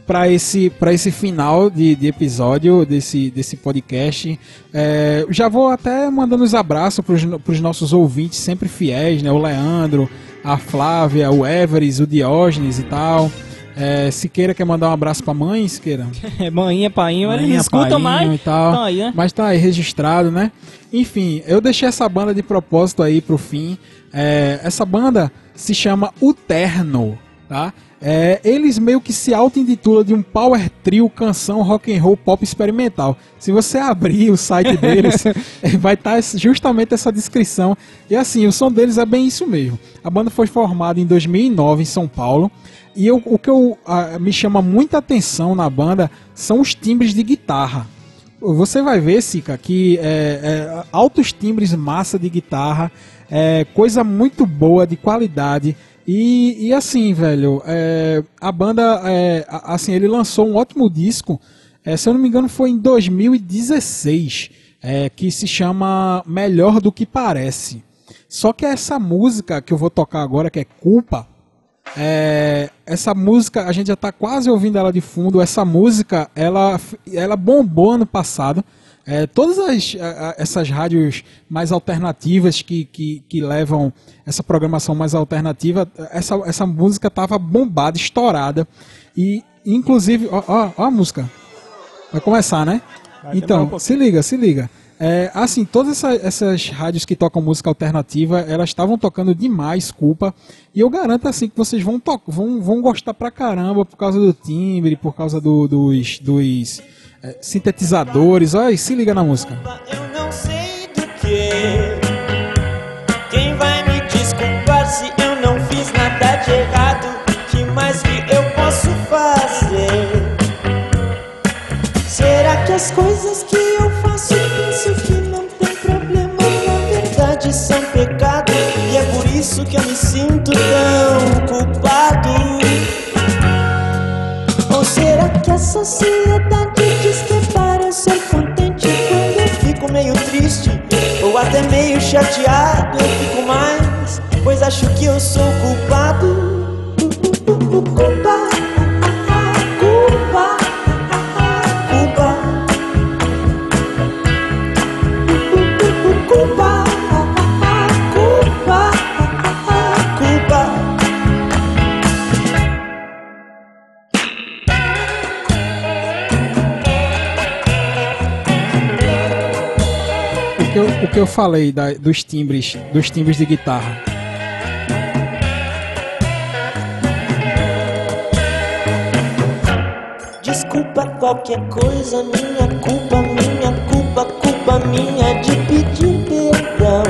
para esse, para esse final de, de episódio desse, desse podcast. É, já vou até mandando os abraços para os nossos ouvintes sempre fiéis, né? O Leandro, a Flávia, o Everest, o Diógenes e tal. É, Siqueira quer mandar um abraço pra mãe, Siqueira? É, Maninha, painho, eles Maninha, escutam painho mais. e tal. Então aí, né? Mas tá aí registrado, né? Enfim, eu deixei essa banda de propósito aí pro fim. É, essa banda se chama O Terno, tá? É, eles meio que se auto-intitulam de um power trio canção rock and roll pop experimental. Se você abrir o site deles, é, vai estar justamente essa descrição. E assim, o som deles é bem isso mesmo. A banda foi formada em 2009 em São Paulo. E eu- o que eu, ah, me chama muita atenção na banda são os timbres de guitarra. Você vai ver, Sica, que é, é, altos timbres, massa de guitarra, é, coisa muito boa, de qualidade. E, e assim, velho, é, a banda, é, a- assim, ele lançou um ótimo disco, é, se eu não me engano foi em 2016, é, que se chama Melhor do que Parece. Só que essa música que eu vou tocar agora, que é Culpa, é, essa música, a gente já tá quase ouvindo ela de fundo. Essa música, ela, ela bombou ano passado. É, todas as, a- essas rádios mais alternativas que, que, que levam essa programação mais alternativa, essa, essa música tava bombada, estourada. E, inclusive, ó, ó, ó a música. Vai começar, né? um então, pouquinho. se liga, se liga. É, assim, todas essa- essas rádios que tocam música alternativa, elas estavam tocando demais, culpa. E eu garanto assim que vocês vão, vão, vão gostar pra caramba por causa do timbre, por causa do- dos, dos é, sintetizadores. Olha aí, se liga na música. Eu não sei do que. Quem vai me desculpar se eu não fiz nada de errado? Que mais que eu posso fazer? Será que as coisas que sinto tão culpado. Ou será que a sociedade diz que para ser contente quando eu fico meio triste ou até meio chateado? Eu fico mais, pois acho que eu sou culpado. Que eu, falei da- dos timbres, dos timbres de guitarra. Desculpa qualquer coisa, minha culpa, minha culpa, culpa minha de pedir perdão.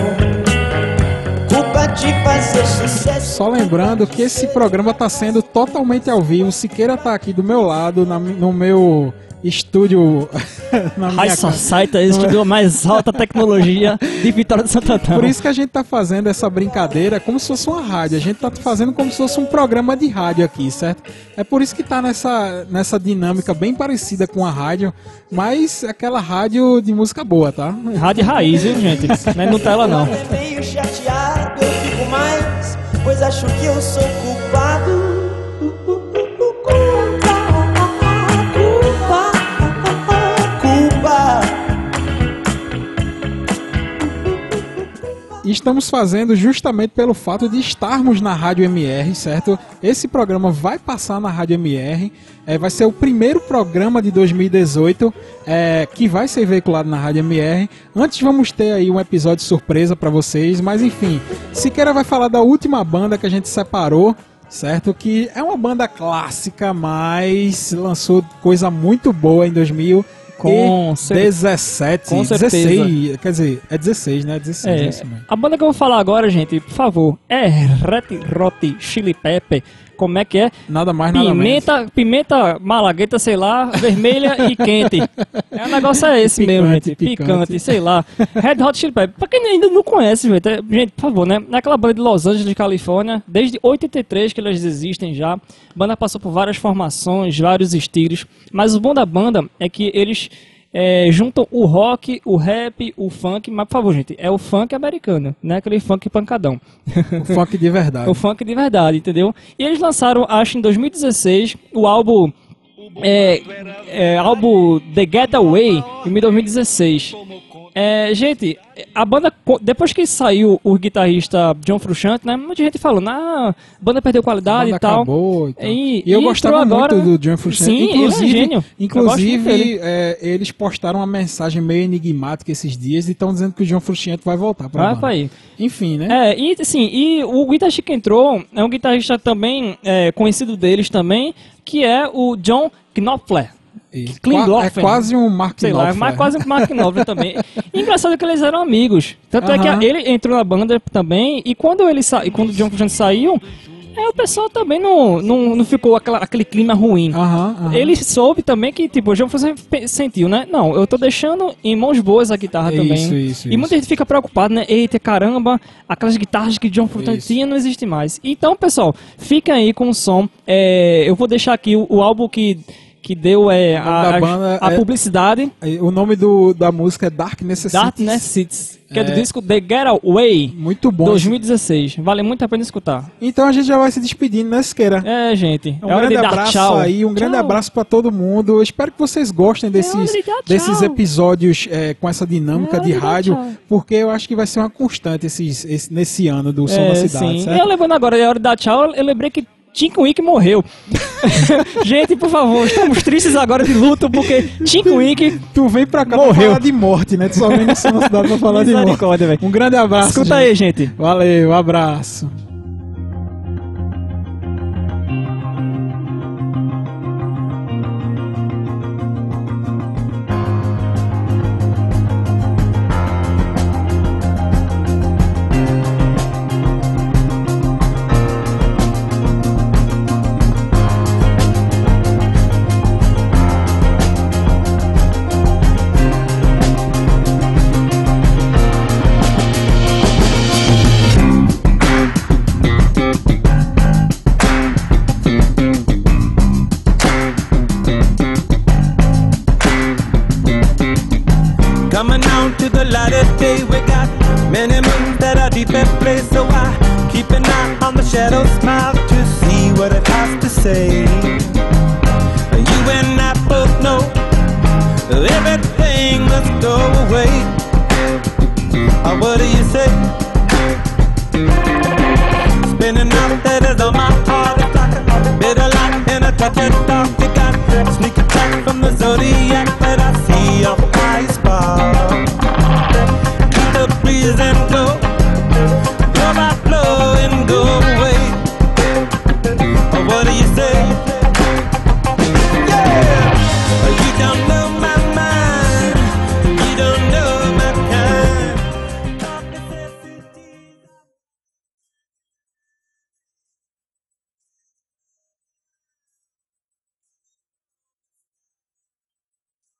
Culpa de fazer sucesso. Só lembrando que esse programa está sendo totalmente ao vivo. Siqueira tá aqui do meu lado, na no meu estúdio. na minha High casa. Society, estudou mais alta tecnologia de Vitória de Santo Antão. Por isso que a gente tá fazendo essa brincadeira como se fosse uma rádio. A gente tá fazendo como se fosse um programa de rádio aqui, certo? É por isso que tá nessa, nessa dinâmica bem parecida com a rádio, mas aquela rádio de música boa, tá? Rádio raiz, viu, gente? Não é Nutella, não. Até meio chateado, eu fico mais, pois acho que eu sou culpado. Estamos fazendo justamente pelo fato de estarmos na Rádio MR, certo? Esse programa vai passar na Rádio MR, é, vai ser o primeiro programa de 2018 é, que vai ser veiculado na Rádio MR. Antes vamos ter aí um episódio surpresa para vocês, mas enfim, Siqueira vai falar da última banda que a gente separou, certo? Que é uma banda clássica, mas lançou coisa muito boa em 2000 Com cer- 17, com certeza. 16, quer dizer, é 16, né? 16, é, É, isso mesmo. a banda que eu vou falar agora, gente, por favor, é Red Hot Chili Pepper. Como é que é? Nada mais, nada menos. Pimenta, pimenta malagueta, sei lá, vermelha e quente. É, o negócio é esse mesmo, gente. picante. Picante, sei lá. Red Hot Chili Pepper. Pra quem ainda não conhece, gente, é- gente, por favor, né? Naquela banda de Los Angeles, Califórnia, desde 83 que elas existem já. A banda passou por várias formações, vários estilos. Mas o bom da banda é que eles é, juntam o rock, o rap, o funk. Mas, por favor, gente, é o funk americano, não é aquele funk pancadão. O funk de verdade. O funk de verdade, entendeu? E eles lançaram, acho, em 2016, o álbum. É, é, álbum The Getaway, em 2016. É, gente, a banda, depois que saiu o guitarrista John Frusciante, né? Muita gente falando, ah, a banda perdeu qualidade banda e tal. acabou e tal. E- E, eu gostava agora, muito do John Frusciante. Sim, ele é inclusive, gênio. Inclusive é, eles postaram uma mensagem meio enigmática esses dias e estão dizendo que o John Frusciante vai voltar pra Vai banda. aí. Enfim, né? É, e assim, e o guitarrista que entrou é um guitarrista também é, conhecido deles também, que é o John Knopfler. E Klingloffer. qua- é quase um Mark Sei lá, mas quase um Mark Knopfler também. E engraçado que eles eram amigos. Tanto é que ele entrou na banda também, e quando ele sa... e quando o John Frusciante saiu, é, o pessoal também não, não, não ficou aquela- aquele clima ruim. Aham, aham. Ele soube também que, tipo, o pe- sentiu, né? Não, eu tô deixando em mãos boas a guitarra Isso, também. isso, e isso. muita gente fica preocupada, né? Eita, caramba, aquelas guitarras que John Frusciante tinha não existe mais. Então, pessoal, fica aí com o som. É, eu vou deixar aqui o, o álbum que, que deu é, a, banda a é- publicidade. O nome do, da música é Dark Necessities. Darkness Cities, que é, do É. disco The Getaway, Muito bom. 2016. Vale muito a pena escutar. Então a gente já vai se despedindo, né, Siqueira? É, gente. Um é hora grande abraço tchau. aí, um grande Tchau. abraço pra todo mundo. Eu espero que vocês gostem desses, hora de desses episódios é, com essa dinâmica É de de rádio, tchau. porque eu acho que vai ser uma constante esses, esse- nesse ano do Som É, da Cidade, sim. certo? Eu lembrando agora, é hora de dar tchau, eu lembrei que Tinko Wick morreu. gente, por favor, estamos tristes agora de luto, porque Tinko Wick Tu vem pra cá Morreu. pra falar de morte, né? Tu só vem no Cidade pra falar de morte. Velho. Um grande abraço. Escuta gente. aí, gente. Valeu, abraço.